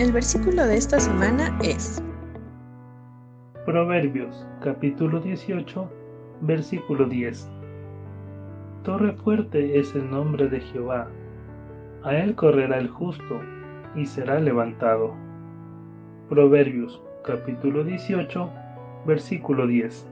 El versículo de esta semana es Proverbios capítulo 18, versículo 10. Torre fuerte es el nombre de Jehová. A él correrá el justo y será levantado. Proverbios capítulo 18, versículo 10.